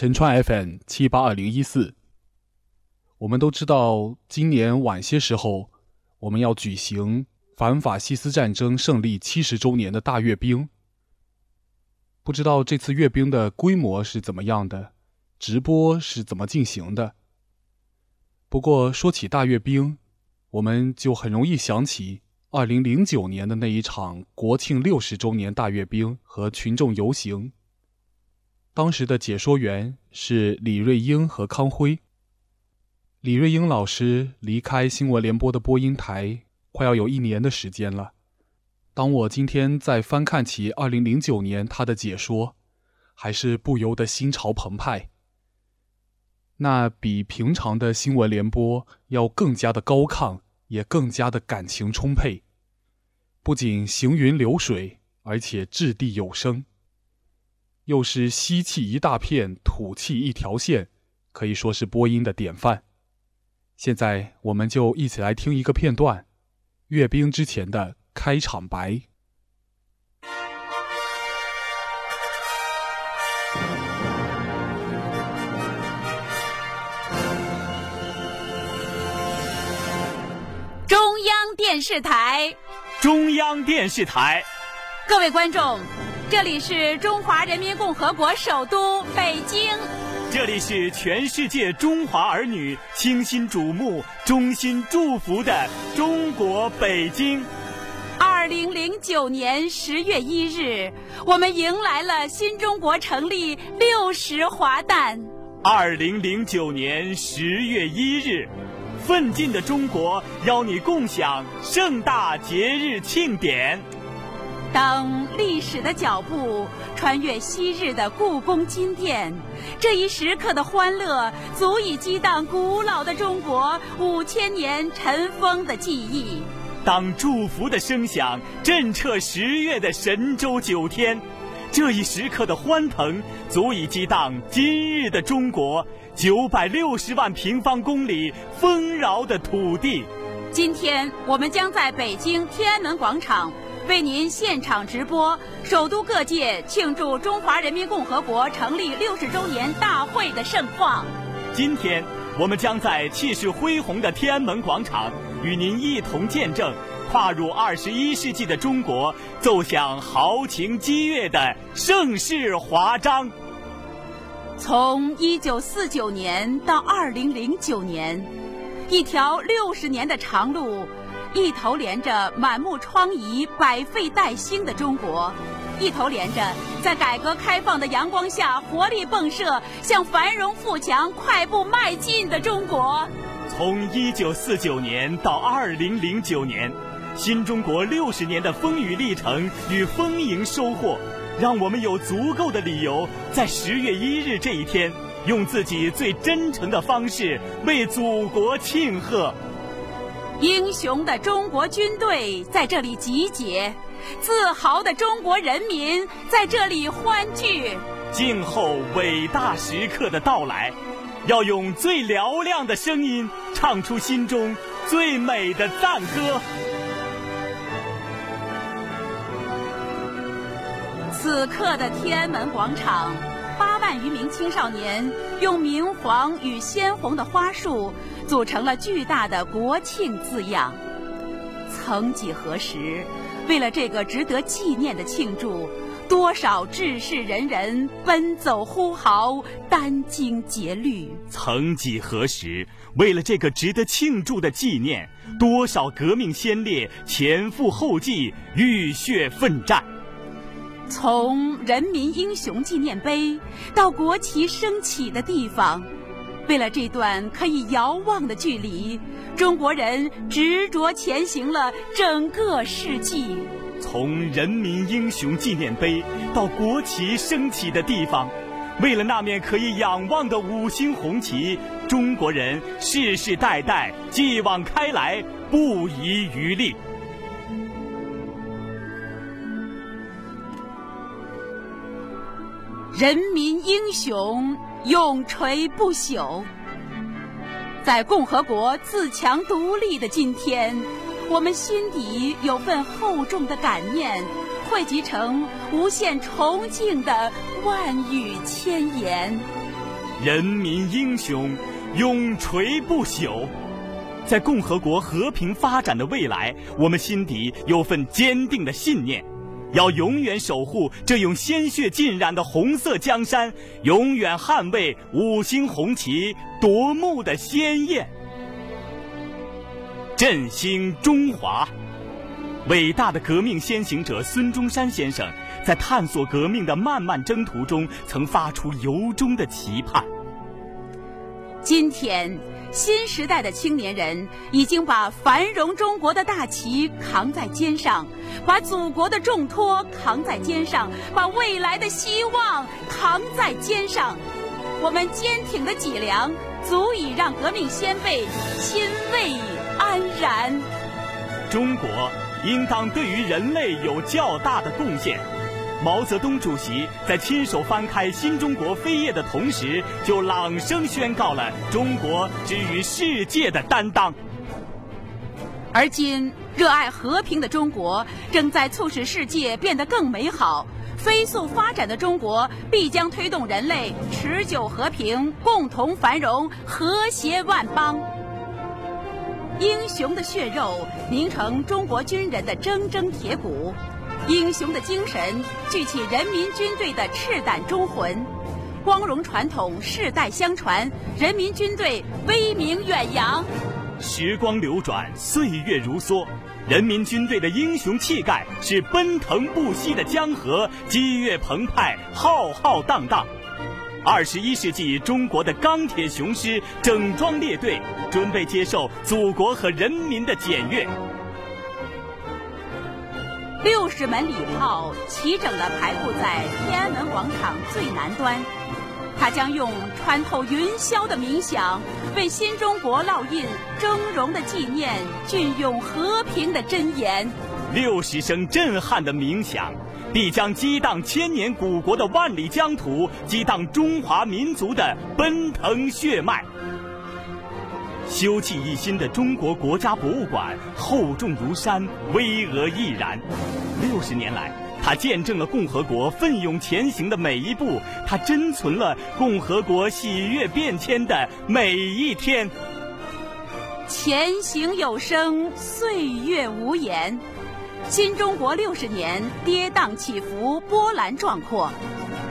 陈川 FM 七八二零一四。我们都知道，今年晚些时候，我们要举行反法西斯战争胜利七十周年的大阅兵。不知道这次阅兵的规模是怎么样的，直播是怎么进行的。不过说起大阅兵，我们就很容易想起二零零九年的那一场国庆六十周年大阅兵和群众游行。当时的解说员是李瑞英和康辉。李瑞英老师离开新闻联播的播音台快要有一年的时间了。当我今天再翻看起二零零九年他的解说，还是不由得心潮澎湃。那比平常的新闻联播要更加的高亢，也更加的感情充沛。不仅行云流水，而且掷地有声。又是吸气一大片，吐气一条线，可以说是播音的典范。现在，我们就一起来听一个片段，阅兵之前的开场白。中央电视台，中央电视台，各位观众。这里是中华人民共和国首都北京，这里是全世界中华儿女倾心瞩目、衷心祝福的中国北京。二零零九年十月一日，我们迎来了新中国成立六十华诞。二零零九年十月一日，奋进的中国邀你共享盛大节日庆典。当历史的脚步穿越昔日的故宫金殿，这一时刻的欢乐足以激荡古老的中国五千年尘封的记忆。当祝福的声响震彻十月的神州九天，这一时刻的欢腾足以激荡今日的中国九百六十万平方公里丰饶的土地。今天，我们将在北京天安门广场。为您现场直播首都各界庆祝中华人民共和国成立六十周年大会的盛况。今天，我们将在气势恢宏的天安门广场，与您一同见证跨入二十一世纪的中国奏响豪情激越的盛世华章。从一九四九年到二零零九年，一条六十年的长路。一头连着满目疮痍、百废待兴的中国，一头连着在改革开放的阳光下活力迸射、向繁荣富强快步迈进的中国。从一九四九年到二零零九年，新中国六十年的风雨历程与丰盈收获，让我们有足够的理由在十月一日这一天，用自己最真诚的方式为祖国庆贺。英雄的中国军队在这里集结，自豪的中国人民在这里欢聚。静候伟大时刻的到来，要用最嘹亮的声音唱出心中最美的赞歌。此刻的天安门广场，八万余名青少年用明黄与鲜红的花束。组成了巨大的国庆字样。曾几何时，为了这个值得纪念的庆祝，多少志士仁人奔走呼号，殚精竭虑。曾几何时，为了这个值得庆祝的纪念，多少革命先烈前赴后继，浴血奋战。从人民英雄纪念碑到国旗升起的地方。为了这段可以遥望的距离，中国人执着前行了整个世纪。从人民英雄纪念碑到国旗升起的地方，为了那面可以仰望的五星红旗，中国人世世代代继往开来，不遗余力。人民英雄。永垂不朽。在共和国自强独立的今天，我们心底有份厚重的感念，汇集成无限崇敬的万语千言。人民英雄，永垂不朽。在共和国和平发展的未来，我们心底有份坚定的信念，要永远守护这用鲜血浸染的红色江山，永远捍卫五星红旗夺目的鲜艳，振兴中华。伟大的革命先行者孙中山先生，在探索革命的漫漫征途中，曾发出由衷的期盼。今天，新时代的青年人已经把繁荣中国的大旗扛在肩上，把祖国的重托扛在肩上，把未来的希望扛在肩上。我们坚挺的脊梁，足以让革命先辈欣慰安然。中国。应当对于人类有较大的贡献。毛泽东主席在亲手翻开新中国扉页的同时，就朗声宣告了中国之于世界的担当。而今，热爱和平的中国正在促使世界变得更美好。飞速发展的中国必将推动人类持久和平、共同繁荣、和谐万邦。英雄的血肉凝成中国军人的铮铮铁骨，英雄的精神聚起人民军队的赤胆忠魂，光荣传统世代相传，人民军队威名远扬。时光流转，岁月如梭，人民军队的英雄气概是奔腾不息的江河，激越澎湃，浩浩荡荡。二十一世纪中国的钢铁雄狮整装列队，准备接受祖国和人民的检阅。六十门礼炮齐整地排布在天安门广场最南端，它将用穿透云霄的鸣响，为新中国烙印峥嵘的纪念，隽永和平的箴言。六十声震撼的鸣响。必将激荡千年古国的万里疆土，激荡中华民族的奔腾血脉。修葺一新的中国国家博物馆厚重如山，巍峨毅然。六十年来，它见证了共和国奋勇前行的每一步，它珍存了共和国喜悦变迁的每一天。前行有声，岁月无言。新中国六十年，跌宕起伏，波澜壮阔。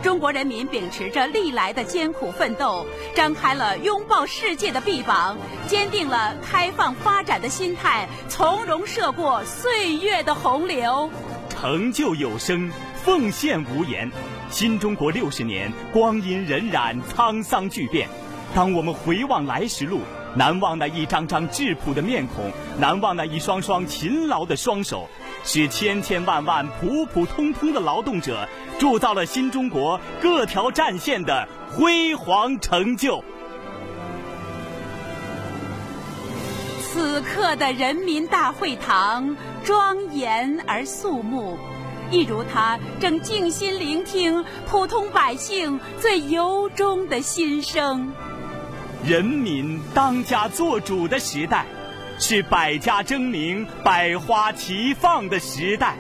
中国人民秉持着历来的艰苦奋斗，张开了拥抱世界的臂膀，坚定了开放发展的心态，从容涉过岁月的洪流。成就有声，奉献无言。新中国六十年，光阴荏苒，沧桑巨变。当我们回望来时路，难忘那一张张质朴的面孔，难忘那一双双勤劳的双手。是千千万万普普通通的劳动者铸造了新中国各条战线的辉煌成就。此刻的人民大会堂庄严而肃穆，一如他正静心聆听普通百姓最由衷的心声。人民当家作主的时代。是百家争鸣、百花齐放的时代，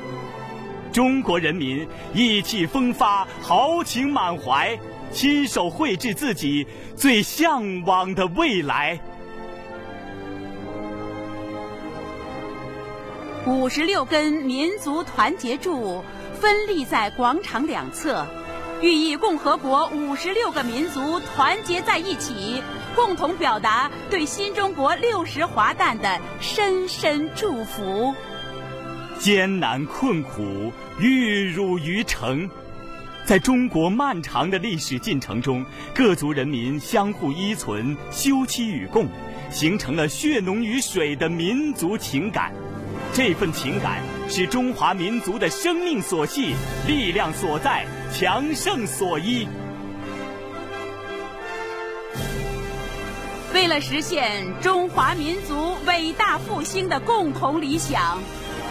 中国人民意气风发、豪情满怀，亲手绘制自己最向往的未来。五十六根民族团结柱分立在广场两侧，寓意共和国五十六个民族团结在一起。共同表达对新中国六十华诞的深深祝福。艰难困苦，玉汝于成。在中国漫长的历史进程中，各族人民相互依存、休戚与共，形成了血浓于水的民族情感。这份情感是中华民族的生命所系、力量所在、强盛所依。为了实现中华民族伟大复兴的共同理想，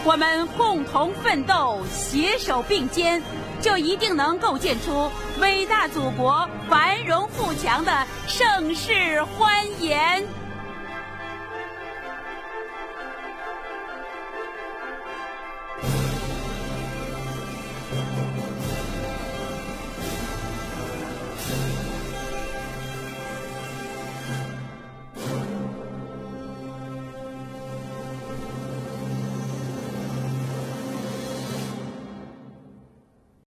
我们共同奋斗，携手并肩，就一定能构建出伟大祖国繁荣富强的盛世欢颜。